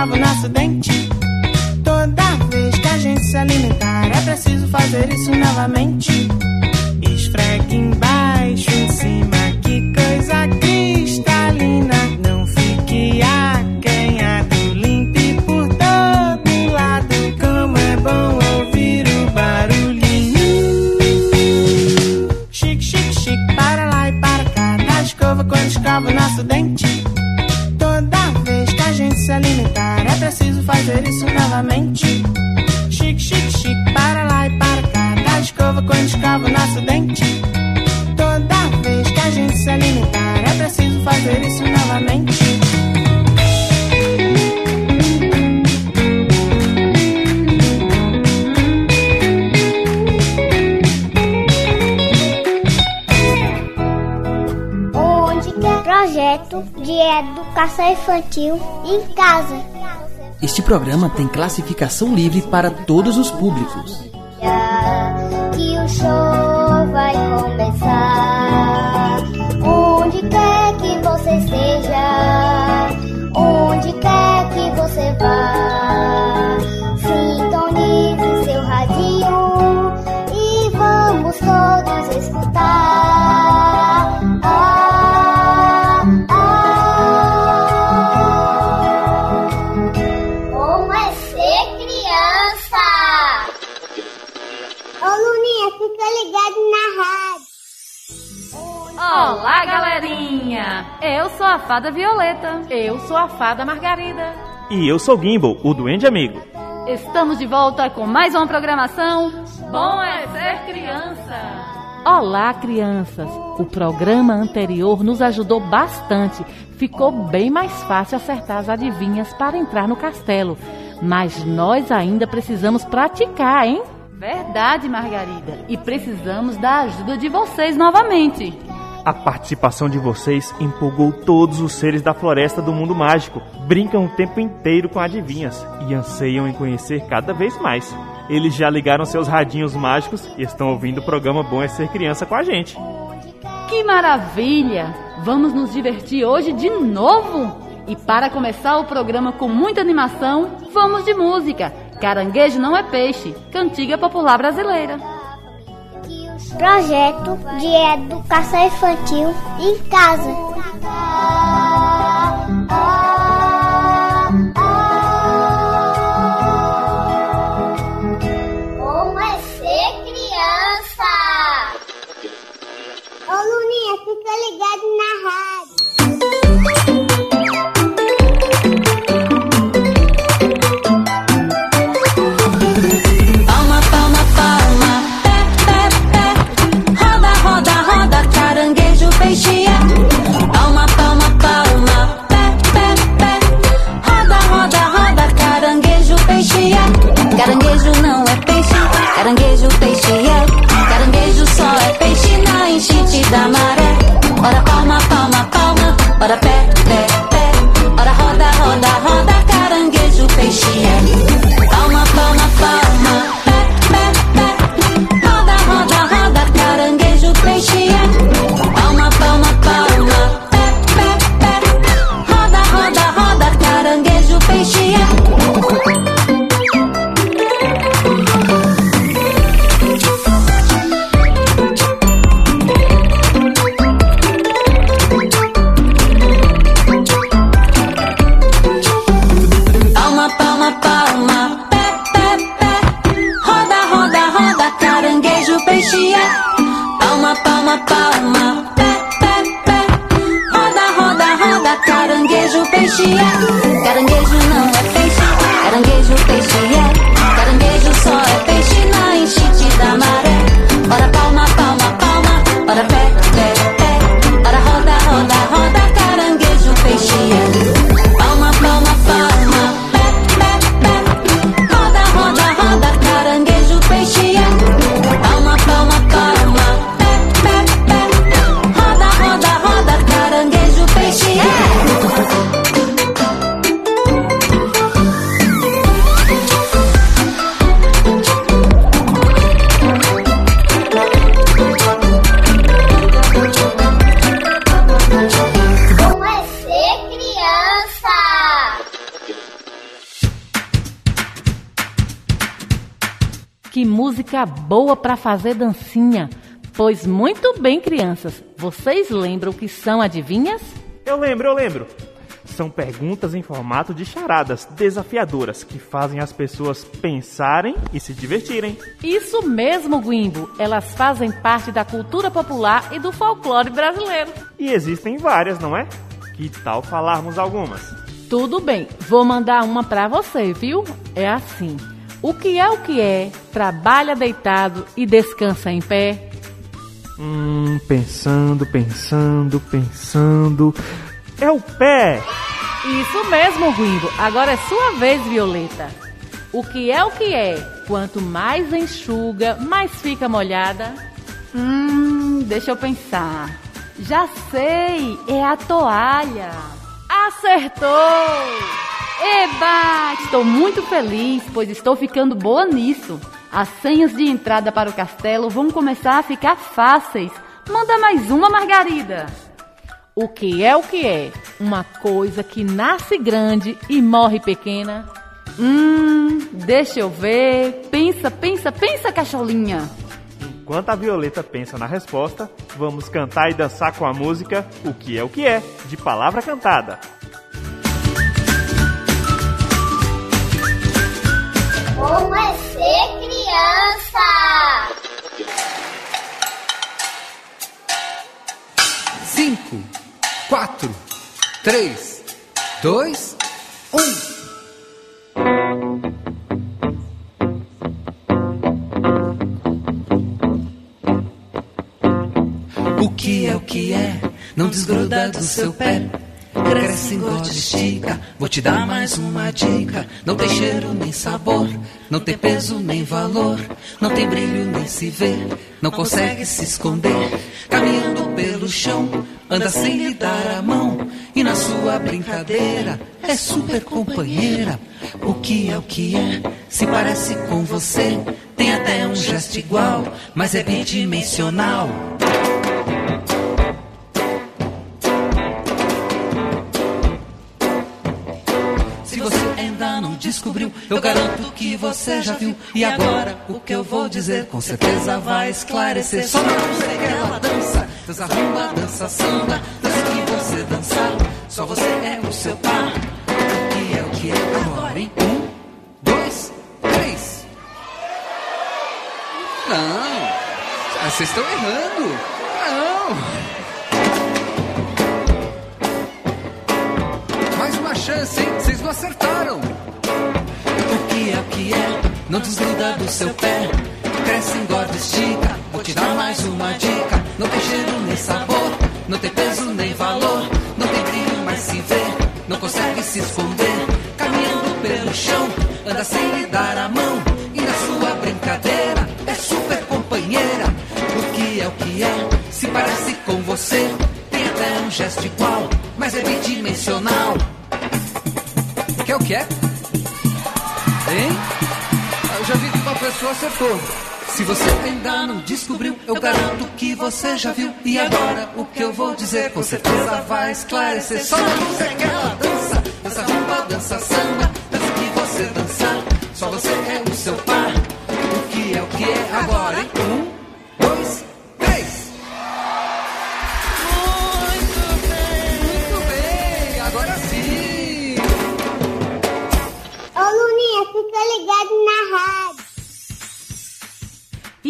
escova quando escova o nosso dente. Toda vez que a gente se alimentar, é preciso fazer isso novamente. Esfregue embaixo, em cima, que coisa cristalina. Fazer isso novamente. Chique, chique, chique, para lá e para cá. Da escova quando escova o nosso dente. Toda vez que a gente se alimentar, é preciso fazer isso novamente. Projeto de educação infantil em casa. Este programa tem classificação livre para todos os públicos. Que o show vai começar. Onde quer que você esteja, onde quer que você vá, a fada Violeta. Eu sou a fada Margarida. E eu sou Gimbal, o Duende Amigo. Estamos de volta com mais uma programação. Bom é ser criança! Olá, crianças! O programa anterior nos ajudou bastante. Ficou bem mais fácil acertar as adivinhas para entrar no castelo. Mas nós ainda precisamos praticar, hein? Verdade, Margarida. E precisamos da ajuda de vocês novamente. A participação de vocês empolgou todos os seres da floresta do mundo mágico. Brincam o tempo inteiro com adivinhas e anseiam em conhecer cada vez mais. Eles já ligaram seus radinhos mágicos e estão ouvindo o programa Bom é Ser Criança com a gente. Que maravilha! Vamos nos divertir hoje de novo? E para começar o programa com muita animação, vamos de música. Caranguejo não é peixe, cantiga popular brasileira. Projeto de educação infantil em casa. Como é ser criança? Ô Luninha, fica ligado na rádio. Música boa para fazer dancinha. Pois muito bem, crianças. Vocês lembram o que são adivinhas? Eu lembro, eu lembro. São perguntas em formato de charadas desafiadoras que fazem as pessoas pensarem e se divertirem. Isso mesmo, Guimbo. Elas fazem parte da cultura popular e do folclore brasileiro. E existem várias, não é? Que tal falarmos algumas? Tudo bem, vou mandar uma pra você, viu? É assim. O que é o que é? Trabalha deitado e descansa em pé? Hum, pensando, pensando, pensando. É o pé! Isso mesmo, Guimbo. Agora é sua vez, Violeta. O que é o que é? Quanto mais enxuga, mais fica molhada. Hum, deixa eu pensar. Já sei, é a toalha. Acertou! Eba! Estou muito feliz, pois estou ficando boa nisso. As senhas de entrada para o castelo vão começar a ficar fáceis. Manda mais uma, Margarida. O que é o que é? Uma coisa que nasce grande e morre pequena. Hum, deixa eu ver. Pensa, pensa, pensa, cacholinha. Enquanto a Violeta pensa na resposta, vamos cantar e dançar com a música O que é o que é, de palavra cantada. Como é ser criança? Cinco, quatro, três, dois, um. O que é o que é? Não desgruda do seu pé. Cresce, engorde, estica. Vou te dar mais uma dica. Não tem cheiro nem sabor. Não tem peso nem valor. Não tem brilho nem se vê. Não consegue se esconder. Caminhando pelo chão. Anda sem lhe dar a mão. E na sua brincadeira é super companheira. O que é o que é? Se parece com você. Tem até um gesto igual. Mas é bidimensional. Não descobriu, eu garanto que você já viu. E agora, o que eu vou dizer com certeza vai esclarecer. Só não sei que ela dança, dança rumba, dança samba, dança que você dançar. Só você é o seu par. O que é o que é agora, hein? Um, dois, três. Não, ah, vocês estão errando. Não. Mais uma chance, hein? Vocês não acertaram. Não desgruda do seu pé. Cresce, engorda, estica. Vou te dar mais uma dica. Não tem cheiro nem sabor. Não tem peso nem valor. Não tem brilho, mas se vê. Não consegue se esconder. Caminhando pelo chão. Anda sem lhe dar a mão. E na sua brincadeira é super companheira. O que é o que é? Se parece com você. Tem até um gesto igual. Mas é bidimensional. Que é o que é? Hein? Já vi uma pessoa acertou. Se você ainda não descobriu, eu garanto que você já viu. E agora o que eu vou dizer com certeza vai esclarecer. Só não sei que ela dança, dança rumba, dança samba, dança que você dançar. Só você é o seu par. O que é o que é agora,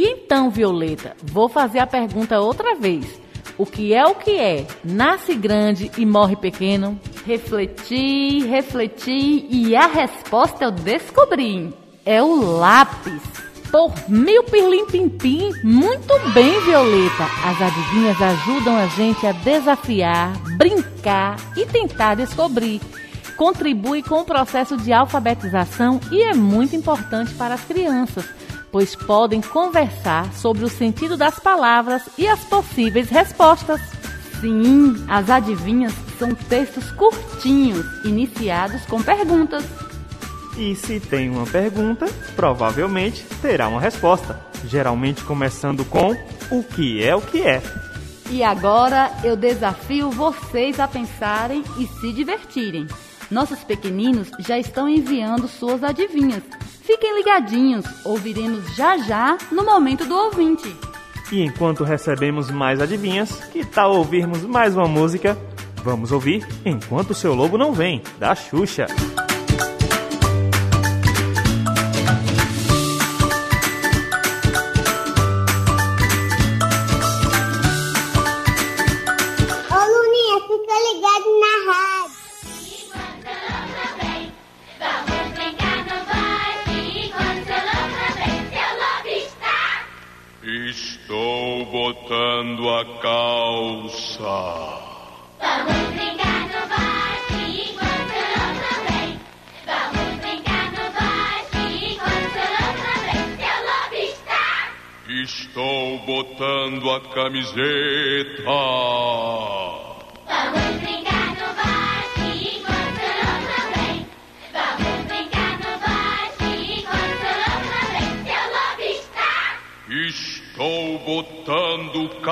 Então, Violeta, vou fazer a pergunta outra vez. O que é o que é? Nasce grande e morre pequeno? Refleti, refleti e a resposta eu descobri. É o lápis. Por mil pirlim pim pim, muito bem, Violeta. As adivinhas ajudam a gente a desafiar, brincar e tentar descobrir. Contribui com o processo de alfabetização e é muito importante para as crianças, pois podem conversar sobre o sentido das palavras e as possíveis respostas. Sim, as adivinhas são textos curtinhos, iniciados com perguntas. E se tem uma pergunta, provavelmente terá uma resposta, geralmente começando com o que é o que é. E agora eu desafio vocês a pensarem e se divertirem. Nossos pequeninos já estão enviando suas adivinhas. Fiquem ligadinhos, ouviremos já já no momento do ouvinte. E enquanto recebemos mais adivinhas, que tal ouvirmos mais uma música? Vamos ouvir Enquanto o Seu Lobo Não Vem, da Xuxa. Ô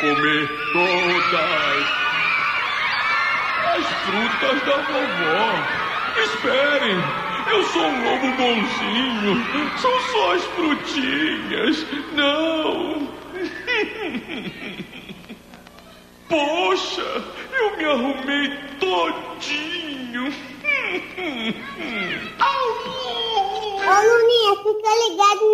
comer todas as frutas da vovó. Esperem, eu sou um lobo bonzinho. São só as frutinhas. Não. Poxa, eu me arrumei todinho. Ô Luninha, fica ligado na rádio.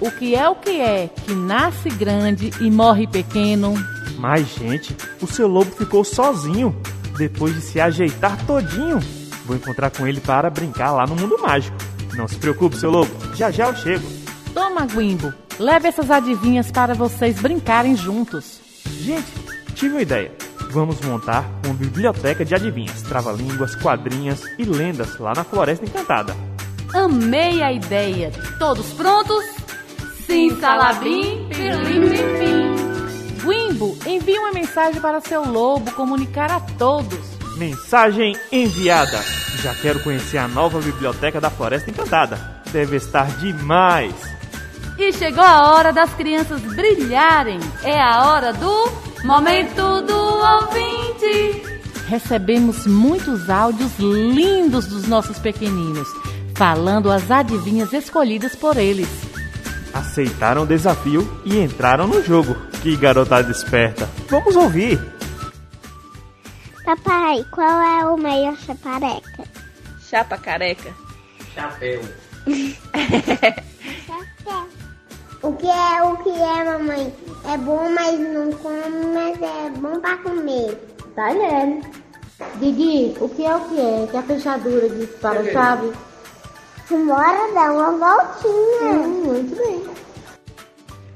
O que é o que é que nasce grande e morre pequeno? Mas, gente, o seu lobo ficou sozinho depois de se ajeitar todinho. Vou encontrar com ele para brincar lá no mundo mágico. Não se preocupe, seu lobo, já já eu chego. Toma, Guimbo, leve essas adivinhas para vocês brincarem juntos. Gente, tive uma ideia. Vamos montar uma biblioteca de adivinhas, trava-línguas, quadrinhas e lendas lá na Floresta Encantada. Amei a ideia. Todos prontos? Sim, salabim, pirlim, pim. Guimbo, envie uma mensagem para seu lobo comunicar a todos. Mensagem enviada. Já quero conhecer a nova biblioteca da Floresta Encantada. Deve estar demais. E chegou a hora das crianças brilharem. É a hora do Momento do Ouvinte. Recebemos muitos áudios lindos dos nossos pequeninos, falando as adivinhas escolhidas por eles. Aceitaram o desafio e entraram no jogo. Que garotada esperta. Vamos ouvir. Papai, qual é o melhor chapareca? Chapa careca. Chapéu. Chapéu. O que é o que é, mamãe? É bom, mas não come, mas é bom pra comer. Talher. Didi, o que é o que é? Que a fechadura de para-chave? Bora dar uma voltinha. Hum, muito bem.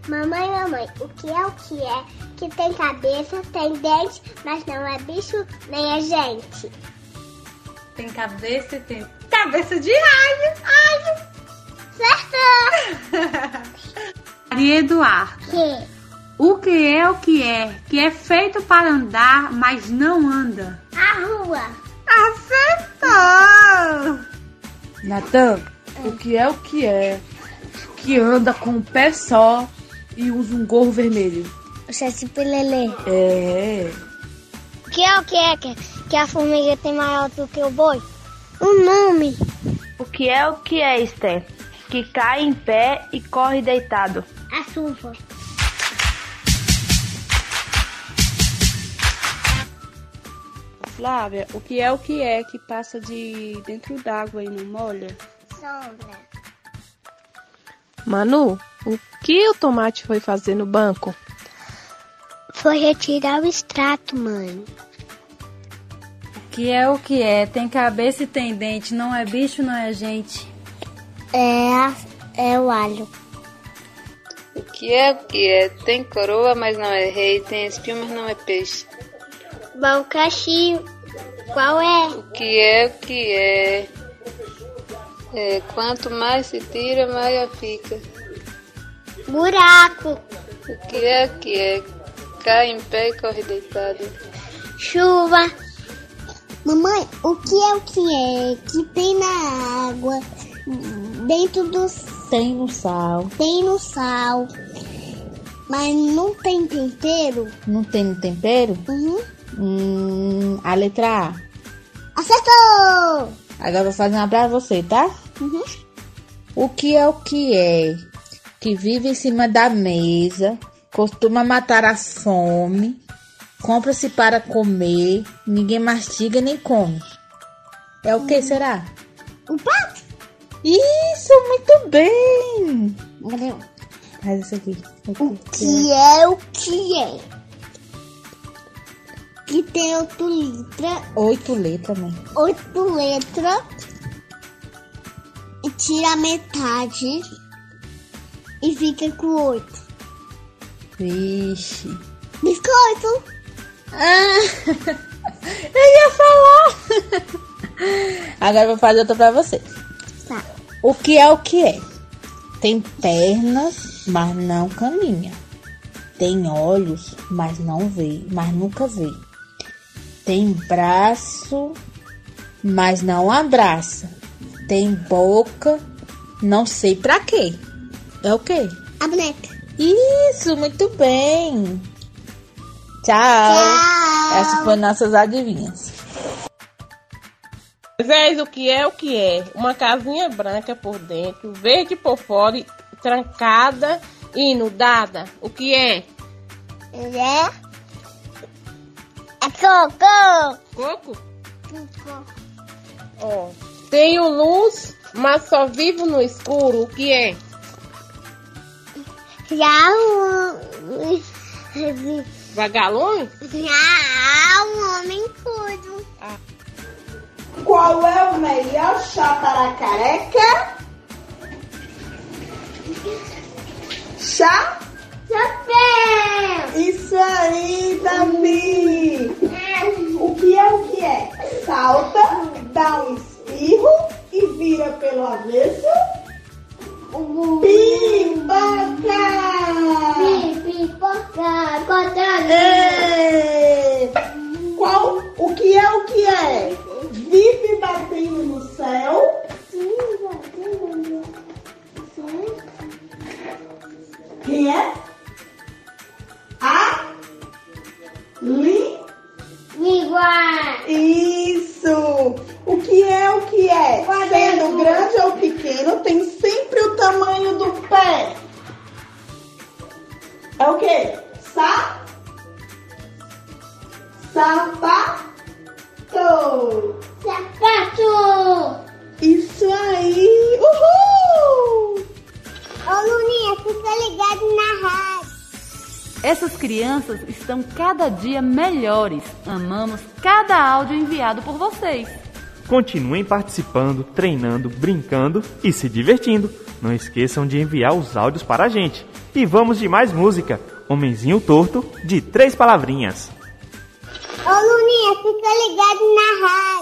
Mamãe, mamãe, o que é o que é? Que tem cabeça, tem dente, mas não é bicho nem é gente. Tem cabeça e tem. Cabeça de raio! Ai, certo! Maria Eduardo. Que? O que é o que é? Que é feito para andar, mas não anda. A rua. Acertou! Natan, o que é o que é? que anda com um pé só e usa um gorro vermelho? O Saci Pelelê. É. O que é o que é que, que a formiga tem maior do que o boi? O nome. O que é o que é, Esther? Que cai em pé e corre deitado. A chuva. Flávia, o que é o que é que passa de dentro d'água e não molha? Sombra. Manu, o que o tomate foi fazer no banco? Foi retirar o extrato, mãe. Que é o que é, tem cabeça e tem dente, não é bicho, não é gente. É, é o alho. O que é o que é? Tem coroa, mas não é rei. Tem espinho, mas não é peixe. Balcaxi. Qual é? O que é o que é? É, quanto mais se tira, maior fica. Buraco. O que é o que é? Cai em pé e corre deitado. Chuva. Mamãe, o que é o que é que tem na água, dentro do... Tem no sal. Tem no sal, mas não tem tempero? Não tem no tempero? Uhum. Hum, a letra A. Acertou! Agora vou fazer uma pra você, tá? Uhum. O que é o que é? Que vive em cima da mesa, costuma matar a fome, compra-se para comer, ninguém mastiga nem come. É o que será? Um pato? Isso, muito bem! Valeu. Faz isso aqui. O que é o que é? Que tem oito letras, Oito letras, mãe. oito letras, e tira a metade e fica com oito. Vixe. Biscoito! Ah, eu ia falar! Agora eu vou fazer outra pra você. Tá. O que é o que é? Tem pernas, mas não caminha. Tem olhos, mas não vê, mas nunca vê. Tem braço, mas não abraça. Tem boca, não sei pra quê. É o quê? A boneca. Isso, muito bem. Tchau. Tchau. Essas foram nossas adivinhas. Moisés, o que é o que é? Uma casinha branca por dentro, verde por fora, e trancada e inundada. O que é? É? É coco! Coco? Ó. Tenho luz, mas só vivo no escuro. O que é? Já um... Vagalume? Já um homem tudo. Qual é o melhor chá para careca? Chá? Chapéu! Isso aí, Davi! O que é o que é? Salta, dá um espirro e vira pelo avesso. Pipoca! Pipoca! Ê! Qual? O que é o que é? Vive batendo no céu. Quem é? Estão cada dia melhores. Amamos cada áudio enviado por vocês. Continuem participando, treinando, brincando e se divertindo. Não esqueçam de enviar os áudios para a gente. E vamos de mais música. Homenzinho Torto, de três palavrinhas. Ô Luninha, fica ligado na rádio.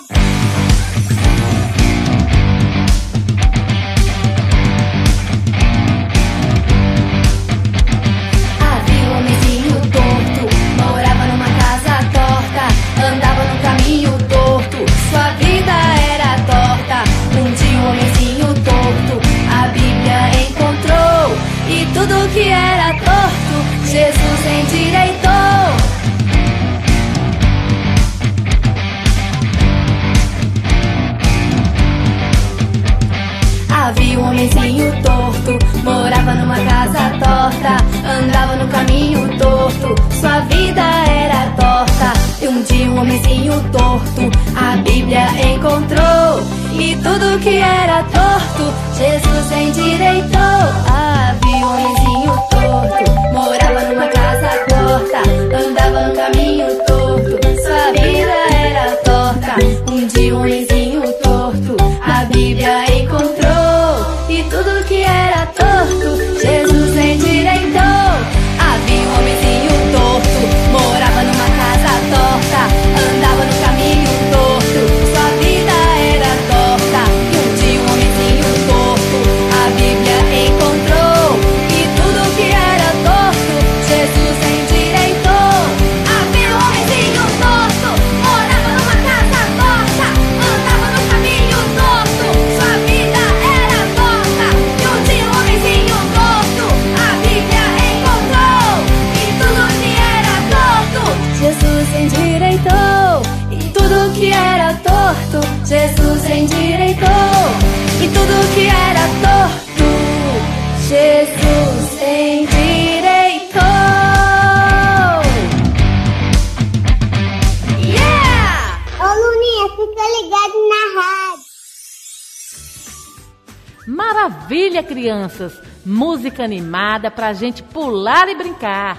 Maravilha, crianças! Música animada pra gente pular e brincar.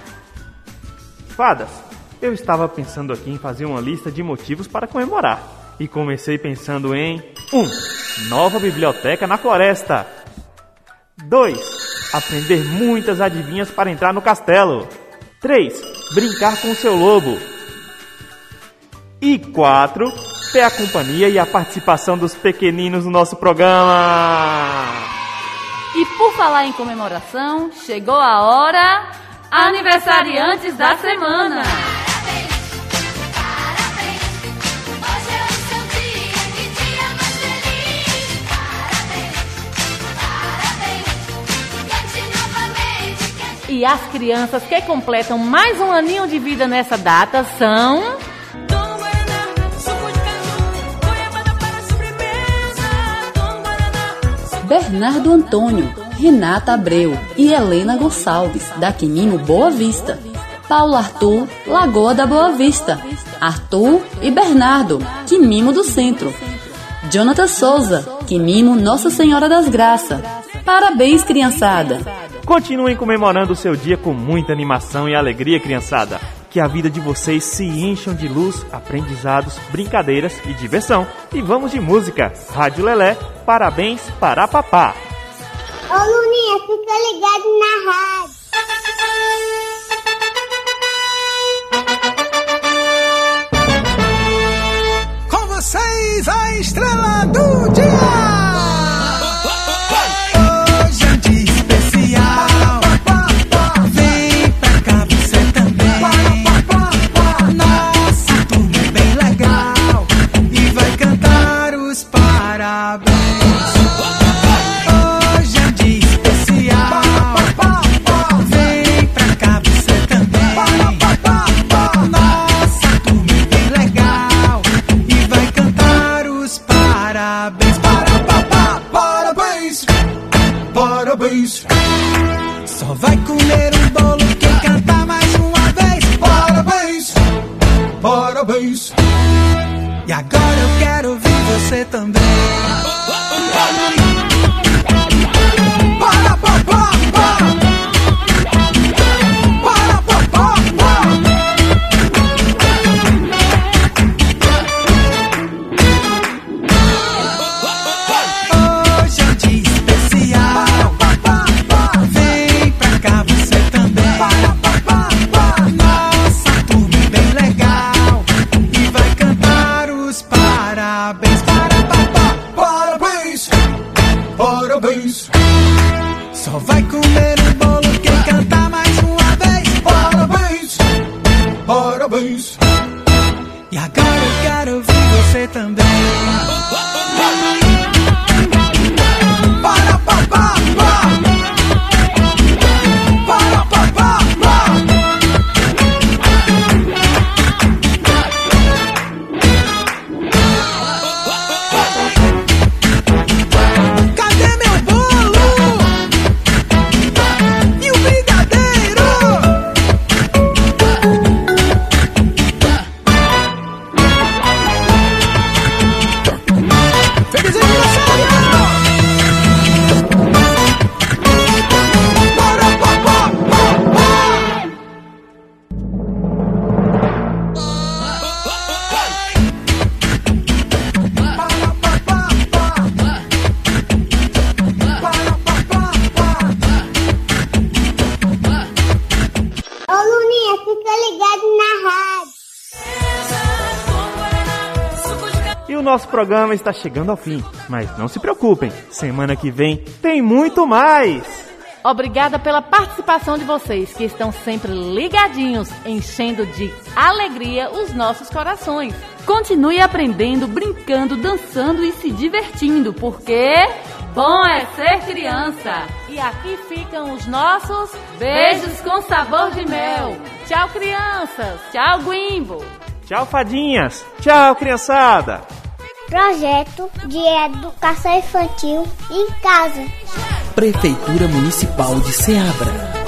Fadas, eu estava pensando aqui em fazer uma lista de motivos para comemorar. E comecei pensando em 1. Um, nova biblioteca na floresta. 2. Aprender muitas adivinhas para entrar no castelo. 3. Brincar com seu lobo. E 4. Ter a companhia e a participação dos pequeninos no nosso programa. E por falar em comemoração, chegou a hora aniversariantes da semana. E as crianças que completam mais um aninho de vida nessa data são. Bernardo Antônio, Renata Abreu e Helena Gonçalves, da Quimimo Boa Vista. Paulo Arthur, Lagoa da Boa Vista. Arthur e Bernardo, Quimimo do Centro. Jonathan Souza, Quimimo Nossa Senhora das Graças. Parabéns, criançada! Continuem comemorando o seu dia com muita animação e alegria, criançada. Que a vida de vocês se encham de luz, aprendizados, brincadeiras e diversão. E vamos de música. Rádio Lelé, parabéns para papá. Ô Luninha, fica ligado na rádio. Com vocês, a estrela do dia! Programa está chegando ao fim. Mas não se preocupem, semana que vem tem muito mais! Obrigada pela participação de vocês, que estão sempre ligadinhos, enchendo de alegria os nossos corações. Continue aprendendo, brincando, dançando e se divertindo, porque bom é ser criança. E aqui ficam os nossos beijos com sabor de mel. Tchau, crianças. Tchau, Guimbo. Tchau, fadinhas. Tchau, criançada. Projeto de Educação Infantil em Casa. Prefeitura Municipal de Ceabra.